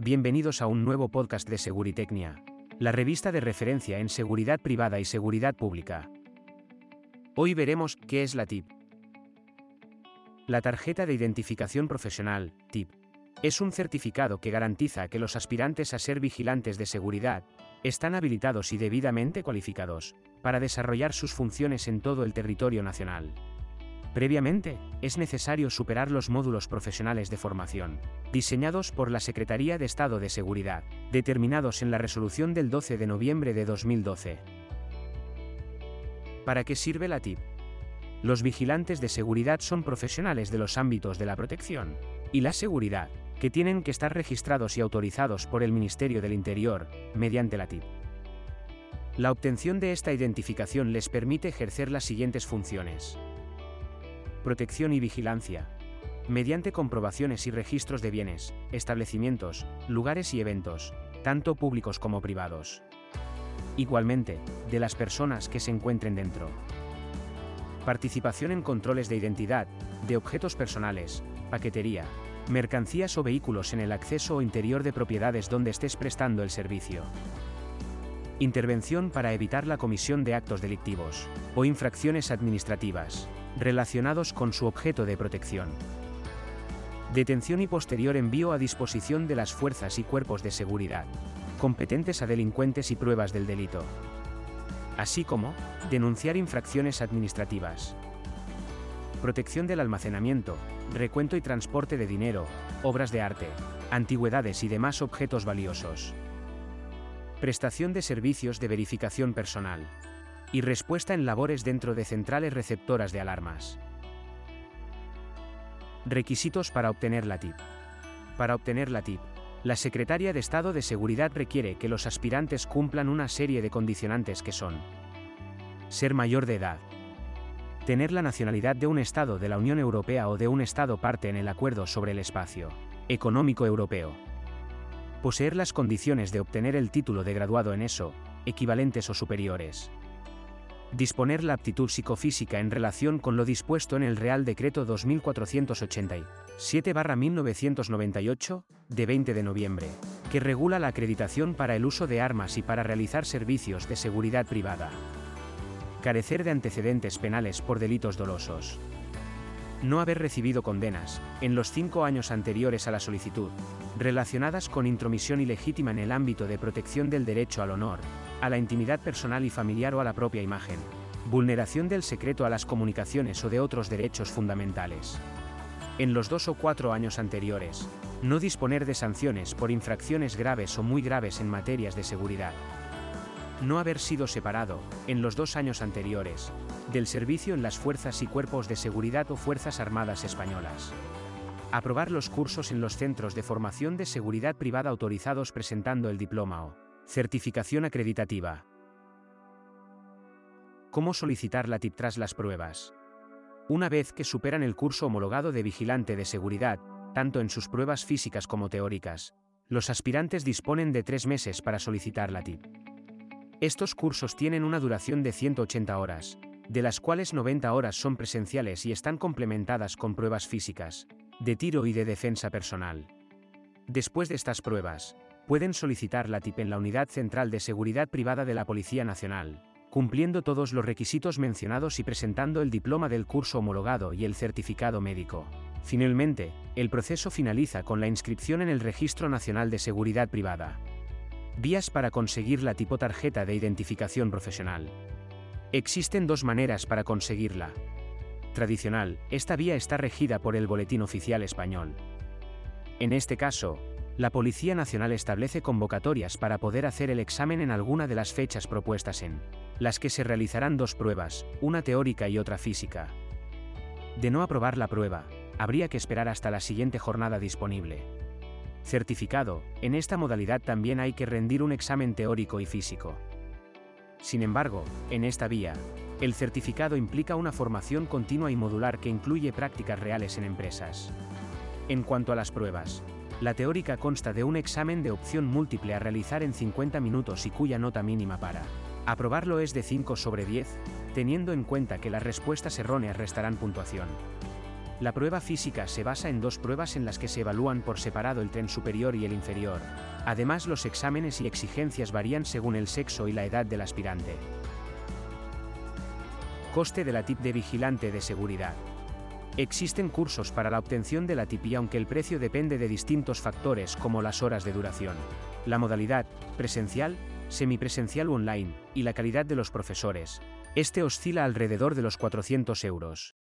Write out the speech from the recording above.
Bienvenidos a un nuevo podcast de Seguritecnia, la revista de referencia en seguridad privada y seguridad pública. Hoy veremos qué es la TIP. La tarjeta de identificación profesional, TIP, es un certificado que garantiza que los aspirantes a ser vigilantes de seguridad están habilitados y debidamente cualificados para desarrollar sus funciones en todo el territorio nacional. Previamente, es necesario superar los módulos profesionales de formación, diseñados por la Secretaría de Estado de Seguridad, determinados en la resolución del 12 de noviembre de 2012. ¿Para qué sirve la TIP? Los vigilantes de seguridad son profesionales de los ámbitos de la protección y la seguridad, que tienen que estar registrados y autorizados por el Ministerio del Interior, mediante la TIP. La obtención de esta identificación les permite ejercer las siguientes funciones protección y vigilancia. Mediante comprobaciones y registros de bienes, establecimientos, lugares y eventos, tanto públicos como privados. Igualmente, de las personas que se encuentren dentro. Participación en controles de identidad, de objetos personales, paquetería, mercancías o vehículos en el acceso o interior de propiedades donde estés prestando el servicio. Intervención para evitar la comisión de actos delictivos o infracciones administrativas relacionados con su objeto de protección. Detención y posterior envío a disposición de las fuerzas y cuerpos de seguridad, competentes a delincuentes y pruebas del delito. Así como, denunciar infracciones administrativas. Protección del almacenamiento, recuento y transporte de dinero, obras de arte, antigüedades y demás objetos valiosos. Prestación de servicios de verificación personal y respuesta en labores dentro de centrales receptoras de alarmas. Requisitos para obtener la TIP. Para obtener la TIP, la Secretaria de Estado de Seguridad requiere que los aspirantes cumplan una serie de condicionantes que son ser mayor de edad, tener la nacionalidad de un Estado de la Unión Europea o de un Estado parte en el Acuerdo sobre el Espacio Económico Europeo, poseer las condiciones de obtener el título de graduado en ESO, equivalentes o superiores, disponer la aptitud psicofísica en relación con lo dispuesto en el Real Decreto 2487-1998, de 20 de noviembre, que regula la acreditación para el uso de armas y para realizar servicios de seguridad privada. Carecer de antecedentes penales por delitos dolosos. No haber recibido condenas, en los cinco años anteriores a la solicitud, relacionadas con intromisión ilegítima en el ámbito de protección del derecho al honor, a la intimidad personal y familiar o a la propia imagen, vulneración del secreto a las comunicaciones o de otros derechos fundamentales. En los dos o cuatro años anteriores, no disponer de sanciones por infracciones graves o muy graves en materias de seguridad. No haber sido separado, en los dos años anteriores, del servicio en las fuerzas y cuerpos de seguridad o Fuerzas Armadas Españolas. Aprobar los cursos en los centros de formación de seguridad privada autorizados presentando el diploma o Certificación acreditativa. ¿Cómo solicitar la TIP tras las pruebas? Una vez que superan el curso homologado de vigilante de seguridad, tanto en sus pruebas físicas como teóricas, los aspirantes disponen de tres meses para solicitar la TIP. Estos cursos tienen una duración de 180 horas, de las cuales 90 horas son presenciales y están complementadas con pruebas físicas, de tiro y de defensa personal. Después de estas pruebas, pueden solicitar la TIP en la Unidad Central de Seguridad Privada de la Policía Nacional, cumpliendo todos los requisitos mencionados y presentando el diploma del curso homologado y el certificado médico. Finalmente, el proceso finaliza con la inscripción en el Registro Nacional de Seguridad Privada. Vías para conseguir la tipo tarjeta de identificación profesional. Existen dos maneras para conseguirla. Tradicional, esta vía está regida por el Boletín Oficial Español. En este caso, la Policía Nacional establece convocatorias para poder hacer el examen en alguna de las fechas propuestas en las que se realizarán dos pruebas, una teórica y otra física. De no aprobar la prueba, habría que esperar hasta la siguiente jornada disponible. Certificado, en esta modalidad también hay que rendir un examen teórico y físico. Sin embargo, en esta vía, el certificado implica una formación continua y modular que incluye prácticas reales en empresas. En cuanto a las pruebas, la teórica consta de un examen de opción múltiple a realizar en 50 minutos y cuya nota mínima para aprobarlo es de 5 sobre 10, teniendo en cuenta que las respuestas erróneas restarán puntuación. La prueba física se basa en dos pruebas en las que se evalúan por separado el tren superior y el inferior. Además, los exámenes y exigencias varían según el sexo y la edad del aspirante. Coste de la TIP de vigilante de seguridad. Existen cursos para la obtención de la TIP y aunque el precio depende de distintos factores como las horas de duración, la modalidad, presencial, semipresencial o online, y la calidad de los profesores, este oscila alrededor de los 400 euros.